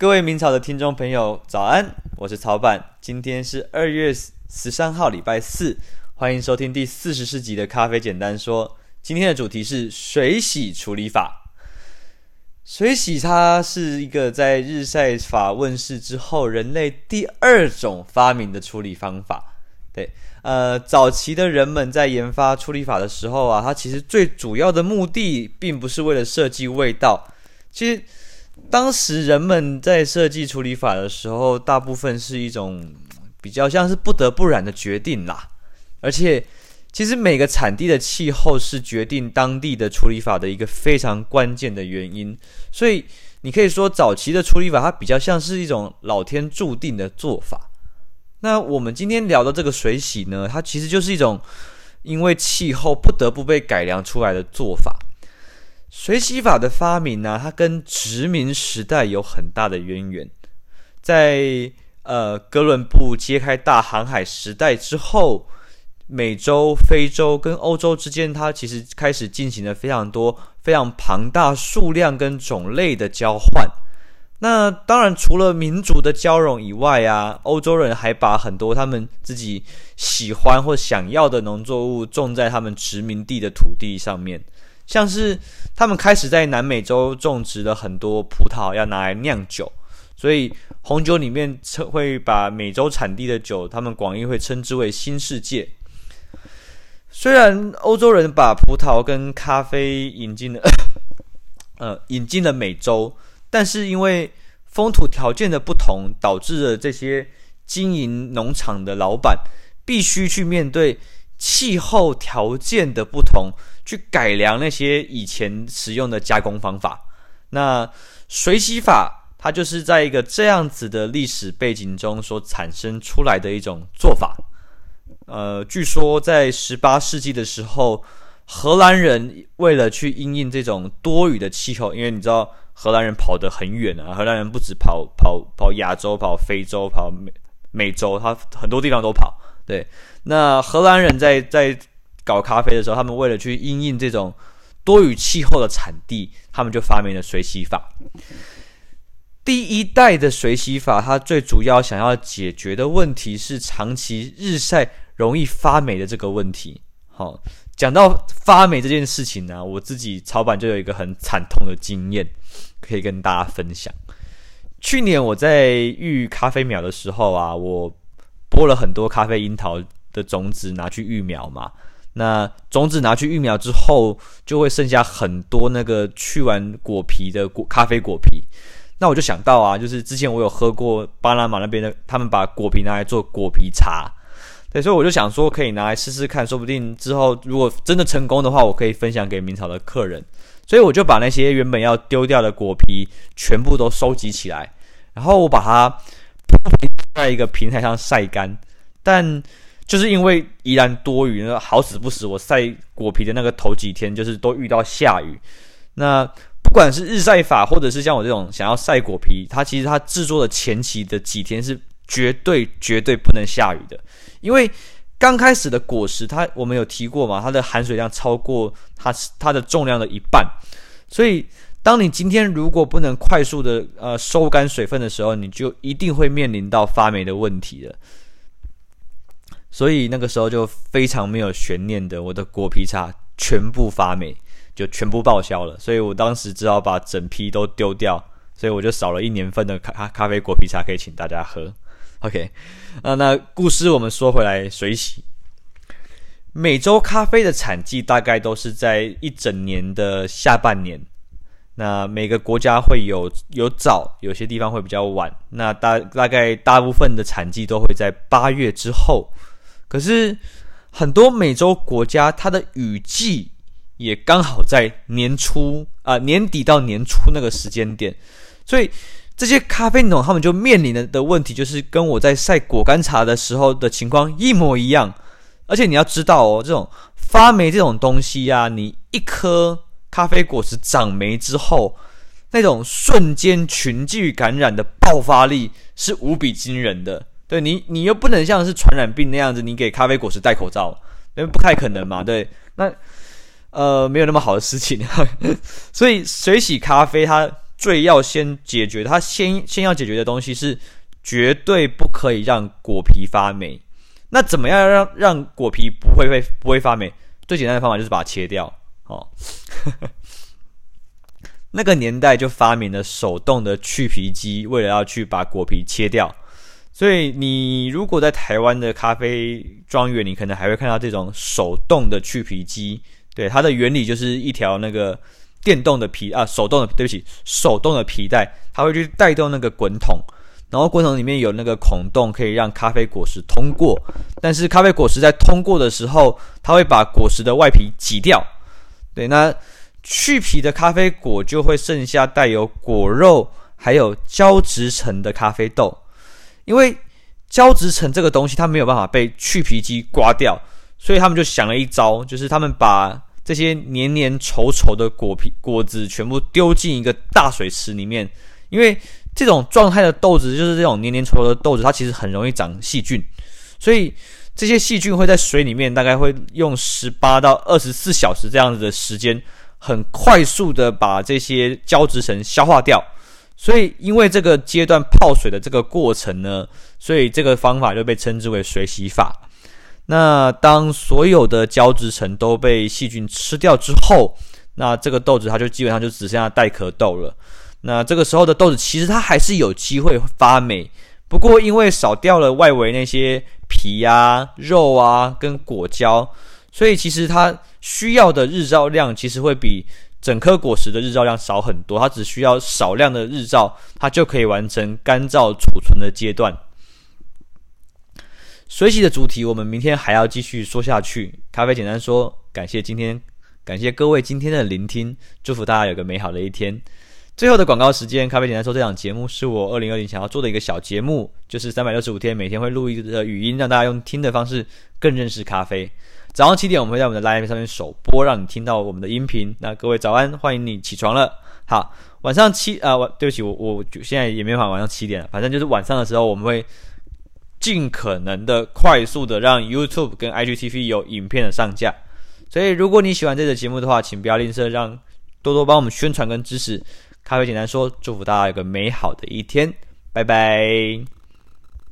各位明朝的听众朋友，早安！我是曹板，今天是二月十三号，礼拜四，欢迎收听第四十四集的《咖啡简单说》。今天的主题是水洗处理法。水洗它是一个在日晒法问世之后，人类第二种发明的处理方法。对，呃，早期的人们在研发处理法的时候啊，它其实最主要的目的，并不是为了设计味道，其实。当时人们在设计处理法的时候，大部分是一种比较像是不得不然的决定啦。而且，其实每个产地的气候是决定当地的处理法的一个非常关键的原因。所以，你可以说早期的处理法它比较像是一种老天注定的做法。那我们今天聊的这个水洗呢，它其实就是一种因为气候不得不被改良出来的做法。水洗法的发明呢、它跟殖民时代有很大的渊源。在呃哥伦布揭开大航海时代之后，美洲、非洲跟欧洲之间，它其实开始进行了非常多、非常庞大数量跟种类的交换。那当然，除了民族的交融以外啊，欧洲人还把很多他们自己喜欢或想要的农作物种在他们殖民地的土地上面。像是他们开始在南美洲种植了很多葡萄，要拿来酿酒，所以红酒里面称会把美洲产地的酒，他们广义会称之为新世界。虽然欧洲人把葡萄跟咖啡引进了，呃，引进了美洲，但是因为风土条件的不同，导致了这些经营农场的老板必须去面对气候条件的不同。去改良那些以前使用的加工方法。那水洗法，它就是在一个这样子的历史背景中所产生出来的一种做法。呃，据说在十八世纪的时候，荷兰人为了去因应这种多雨的气候，因为你知道荷兰人跑得很远啊，荷兰人不止跑跑跑亚洲、跑非洲、跑美美洲，他很多地方都跑。对，那荷兰人在在。搞咖啡的时候，他们为了去应应这种多雨气候的产地，他们就发明了水洗法。第一代的水洗法，它最主要想要解决的问题是长期日晒容易发霉的这个问题。好，讲到发霉这件事情呢，我自己草板就有一个很惨痛的经验可以跟大家分享。去年我在育咖啡苗的时候啊，我播了很多咖啡樱桃的种子拿去育苗嘛。那种子拿去育苗之后，就会剩下很多那个去完果皮的果咖啡果皮。那我就想到啊，就是之前我有喝过巴拿马那边的，他们把果皮拿来做果皮茶。对，所以我就想说，可以拿来试试看，说不定之后如果真的成功的话，我可以分享给明朝的客人。所以我就把那些原本要丢掉的果皮全部都收集起来，然后我把它在一个平台上晒干，但。就是因为宜兰多雨，好死不死，我晒果皮的那个头几天，就是都遇到下雨。那不管是日晒法，或者是像我这种想要晒果皮，它其实它制作的前期的几天是绝对绝对不能下雨的，因为刚开始的果实，它我们有提过嘛，它的含水量超过它它的重量的一半，所以当你今天如果不能快速的呃收干水分的时候，你就一定会面临到发霉的问题的。所以那个时候就非常没有悬念的，我的果皮茶全部发霉，就全部报销了。所以我当时只好把整批都丢掉，所以我就少了一年份的咖咖啡果皮茶可以请大家喝。OK，啊，那故事我们说回来，水洗。美洲咖啡的产季大概都是在一整年的下半年，那每个国家会有有早，有些地方会比较晚。那大大概大部分的产季都会在八月之后。可是很多美洲国家，它的雨季也刚好在年初啊、年底到年初那个时间点，所以这些咖啡农他们就面临的的问题，就是跟我在晒果干茶的时候的情况一模一样。而且你要知道哦，这种发霉这种东西呀、啊，你一颗咖啡果实长霉之后，那种瞬间群聚感染的爆发力是无比惊人的。对你，你又不能像是传染病那样子，你给咖啡果实戴口罩，因为不太可能嘛。对，那呃没有那么好的事情，所以水洗咖啡它最要先解决，它先先要解决的东西是绝对不可以让果皮发霉。那怎么样让让果皮不会会不会发霉？最简单的方法就是把它切掉。哦，那个年代就发明了手动的去皮机，为了要去把果皮切掉。所以你如果在台湾的咖啡庄园，你可能还会看到这种手动的去皮机。对，它的原理就是一条那个。电动的皮啊，手动的，对不起，手动的皮带，它会去带动那个滚筒，然后滚筒里面有那个孔洞，可以让咖啡果实通过。但是咖啡果实在通过的时候，它会把果实的外皮挤掉。对，那去皮的咖啡果就会剩下带有果肉还有胶质层的咖啡豆。因为胶质层这个东西它没有办法被去皮机刮掉，所以他们就想了一招，就是他们把这些黏黏稠稠的果皮果子全部丢进一个大水池里面，因为这种状态的豆子就是这种黏黏稠稠的豆子，它其实很容易长细菌，所以这些细菌会在水里面大概会用十八到二十四小时这样子的时间，很快速的把这些胶质层消化掉。所以因为这个阶段泡水的这个过程呢，所以这个方法就被称之为水洗法。那当所有的胶质层都被细菌吃掉之后，那这个豆子它就基本上就只剩下带壳豆了。那这个时候的豆子其实它还是有机会发霉，不过因为少掉了外围那些皮啊、肉啊跟果胶，所以其实它需要的日照量其实会比整颗果实的日照量少很多。它只需要少量的日照，它就可以完成干燥储存的阶段。水洗的主题，我们明天还要继续说下去。咖啡简单说，感谢今天，感谢各位今天的聆听，祝福大家有个美好的一天。最后的广告时间，咖啡简单说，这档节目是我二零二零想要做的一个小节目，就是三百六十五天，每天会录一个语音，让大家用听的方式更认识咖啡。早上七点，我们会在我们的 Live 上面首播，让你听到我们的音频。那各位早安，欢迎你起床了。好，晚上七啊，晚对不起，我我现在也没法晚上七点，反正就是晚上的时候，我们会。尽可能的快速的让 YouTube 跟 IGTV 有影片的上架，所以如果你喜欢这个节目的话，请不要吝啬，让多多帮我们宣传跟支持。咖啡简单说，祝福大家有个美好的一天，拜拜。